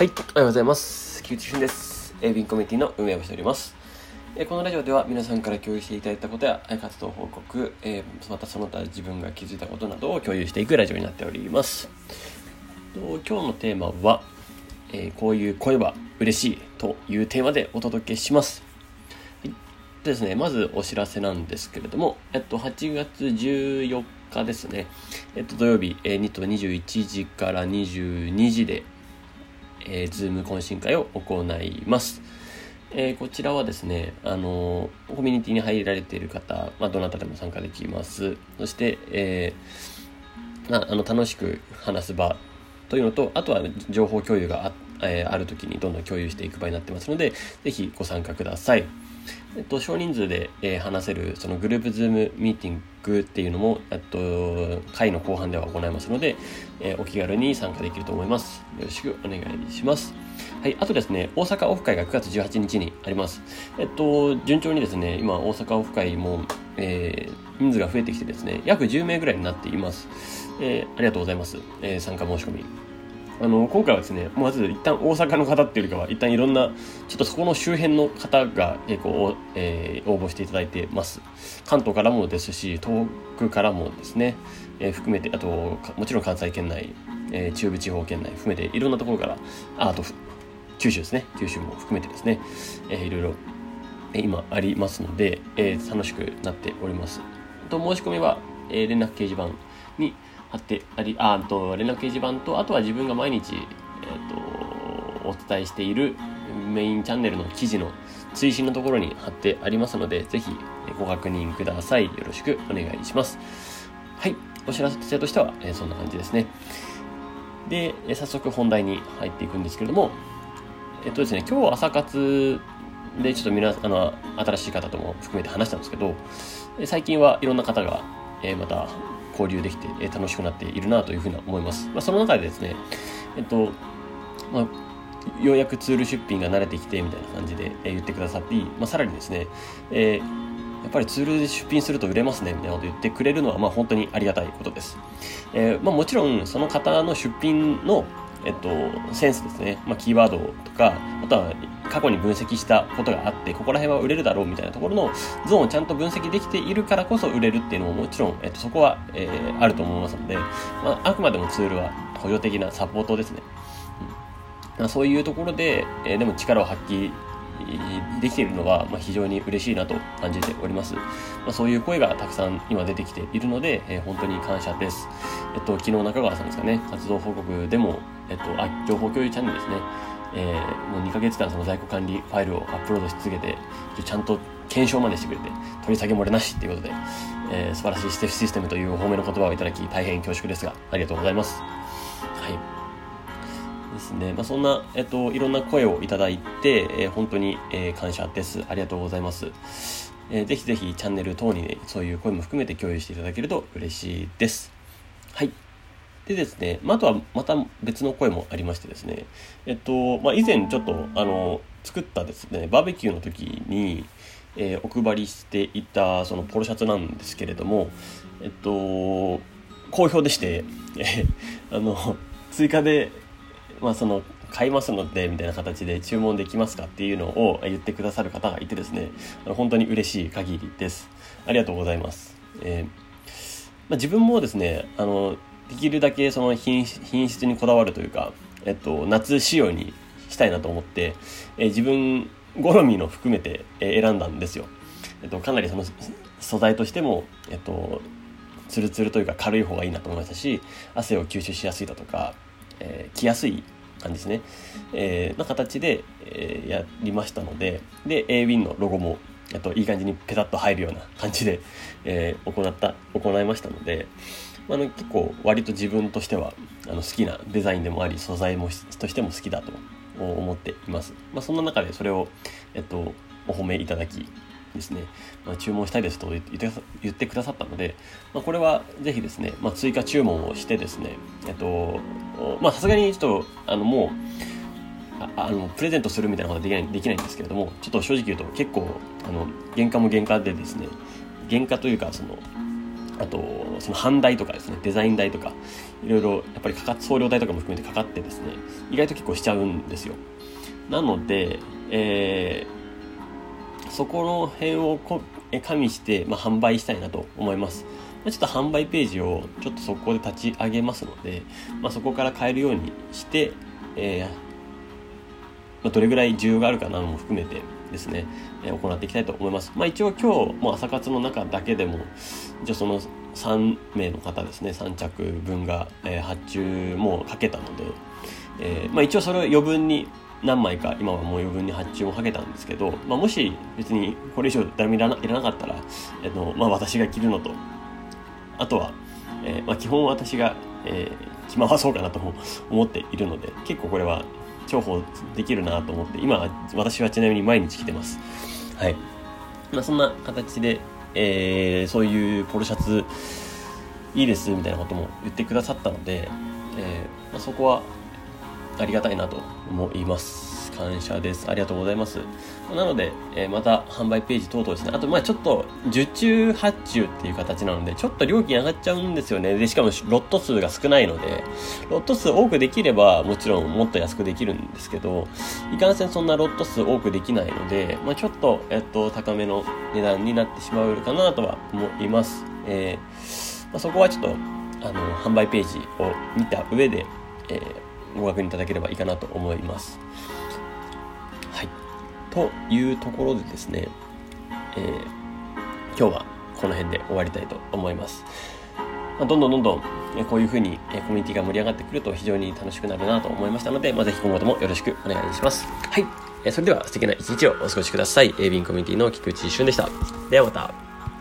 はい、おはようございます。菊池俊です。えー、ビンコミュニティの運営をしております。えこのラジオでは皆さんから共有していただいたことや活動報告、えまたその他自分が気づいたことなどを共有していくラジオになっております。と今日のテーマは、えこういう声は嬉しいというテーマでお届けします。はいでですね、まずお知らせなんですけれども、えっと、8月14日ですね、えっと、土曜日、えー、2と21時から22時で、えー、ズーム懇親会を行います。えーこちらはですね、あのーコミュニティに入られている方、まあ、どなたでも参加できます。そして、えーまあ、あの楽しく話す場というのと、あとは情報共有があ,、えーある時にどんどん共有していく場になってますので、是非ご参加ください。えっと、少人数で、えー話せるそのグループズームミーティングっていうのも、えっと、会の後半では行いますので、えーお気軽に参加できると思います。よろしくお願いします。はい、あとですね、大阪オフ会が9月18日にあります。えっと、順調にですね、今、大阪オフ会も、えー人数が増えてきてですね、約10名ぐらいになっています。えーありがとうございます。えー参加申し込み。あの今回はですねまず一旦大阪の方っていうよりかは一旦いろんなちょっとそこの周辺の方が結構、えー応募していただいてます。関東からもですし東北からもですね、えー含めてあともちろん関西圏内、えー中部地方圏内含めていろんなところからあと九州ですね。九州も含めてですね、えーいろいろ今ありますので、えー楽しくなっております。と申し込みは、えー連絡掲示板に貼ってありああと連絡掲示板とあとは自分が毎日、えー、とお伝えしているメインチャンネルの記事の追伸のところに貼ってありますのでぜひご確認ください。よろしくお願いします。はい。お知らせとしては、えそんな感じですね。でえ早速本題に入っていくんですけれどもえっとですね今日朝活でちょっと皆あの新しい方とも含めて話したんですけど最近はいろんな方が、えーまた交流できて、え楽しくなっているなというふうに思います、まあ、その中でですねえっと、まあ、ようやくツール出品が慣れてきてみたいな感じで、え言ってくださって、まあ、さらにですね、えーやっぱりツールで出品すると売れますねみたいなこと言ってくれるのはまあ本当にありがたいことです。えーまあ、もちろんその方の出品の、えっと、センスですね、まあ、キーワードとかあとは過去に分析したことがあってここら辺は売れるだろうみたいなところのゾーンをちゃんと分析できているからこそ売れるっていうのももちろん、えっと、そこは、えーあると思いますので、まあ、あくまでもツールは補助的なサポートですね。まあそういうところで、えーでも力を発揮できているのは、まあ、非常に嬉しいなと感じております。まあ、そういう声がたくさん今出てきているので、えー本当に感謝です。えっと、昨日中川さんですかね、活動報告でも、えっと、あ情報共有チャンネルですね、えーもう2ヶ月間その在庫管理ファイルをアップロードし続けて、ちゃんと検証までしてくれて、取り下げ漏れなしっていうことで、えー素晴らしいステフシステムというお褒めの言葉をいただき、大変恐縮ですが、ありがとうございます。はい。ですね。まあ、そんな、えっと、いろんな声をいただいて、えー本当に、えー感謝です。ありがとうございます。えーぜひぜひチャンネル等にね、そういう声も含めて共有していただけると嬉しいです。はい。でですね、まあ、とはまた別の声もありましてですね、えっと、まあ、以前ちょっと、あの、作ったですね、バーベキューの時に、えーお配りしていたそのポロシャツなんですけれども、えっと、好評でして、えーあの、追加で、まあ、その、買いますので、みたいな形で注文できますかっていうのを言ってくださる方がいてですね、あの本当に嬉しい限りです。ありがとうございます。えーまあ、自分もですね、あの、できるだけその品質にこだわるというか、えっと、夏仕様にしたいなと思って、えー自分好みの含めて、え選んだんですよ。えっと、かなりその素材としても、えっと、ツルツルというか軽い方がいいなと思いましたし、汗を吸収しやすいだとか、えー着やすい感じですね。えーな形で、えーやりましたので、で、a w i n のロゴも、えっと、いい感じにペタッと入るような感じで、えー行った、行いましたので、あの結構割と自分としてはあの好きなデザインでもあり素材もとしても好きだと思っています、まあ、そんな中でそれを、えっと、お褒めいただきですね、まあ、注文したいですと言って言ってくださったので、まあ、これはぜひですね、まあ、追加注文をしてですねえっとまあさすがにちょっとあのもうああのプレゼントするみたいなことはできないできないんですけれどもちょっと正直言うと結構あの原価も原価でですね原価というかそのあとその版代とかですねデザイン代とかいろいろやっぱりかか送料代とかも含めてかかってですね意外と結構しちゃうんですよ。なので、えー、そこの辺をこ加味して、まあ、販売したいなと思います。ちょっと販売ページをちょっとそこで立ち上げますので、まあ、そこから買えるようにして、えーまあ、どれぐらい需要があるかなのも含めてですね、えー、行っていきたいと思います。まあ、一応今日、も朝活の中だけでも、一応その3名の方ですね、3着分が、えー、発注もかけたので、えー、まあ、一応それを余分に何枚か今はもう余分に発注もかけたんですけど、まあ、もし別にこれ以上誰もいらないらなかったら、えっとまあ、私が着るのとあとは、えー、まあ、基本私が、えー、着回そうかなとも思っているので結構これは重宝できるなと思って今私はちなみに毎日着てますはいまあ、そんな形で、えー、そういうポロシャツいいですみたいなことも言ってくださったので、えーまあ、そこはありがたいなと思います。感謝です。ありがとうございます。なので、えー、また販売ページ等々ですね。あと、まあちょっと、受注発注っていう形なので、ちょっと料金上がっちゃうんですよね。で、しかもロット数が少ないので、ロット数多くできれば、もちろんもっと安くできるんですけど、いかんせんそんなロット数多くできないので、まあちょっと、えっと、高めの値段になってしまうかなとは思います。えー、まあ、そこはちょっと、あの、販売ページを見た上で、えーご確認いただければいいかなと思います。はい。というところでですね、えー、今日はこの辺で終わりたいと思います。まあ、どんどんどんどん、えこういうふうに、えコミュニティが盛り上がってくると非常に楽しくなるなと思いましたので、まあ、ぜひ今後ともよろしくお願いします。はい。えそれでは素敵な一日をお過ごしください。エービンコミュニティの菊池俊でした。ではまた。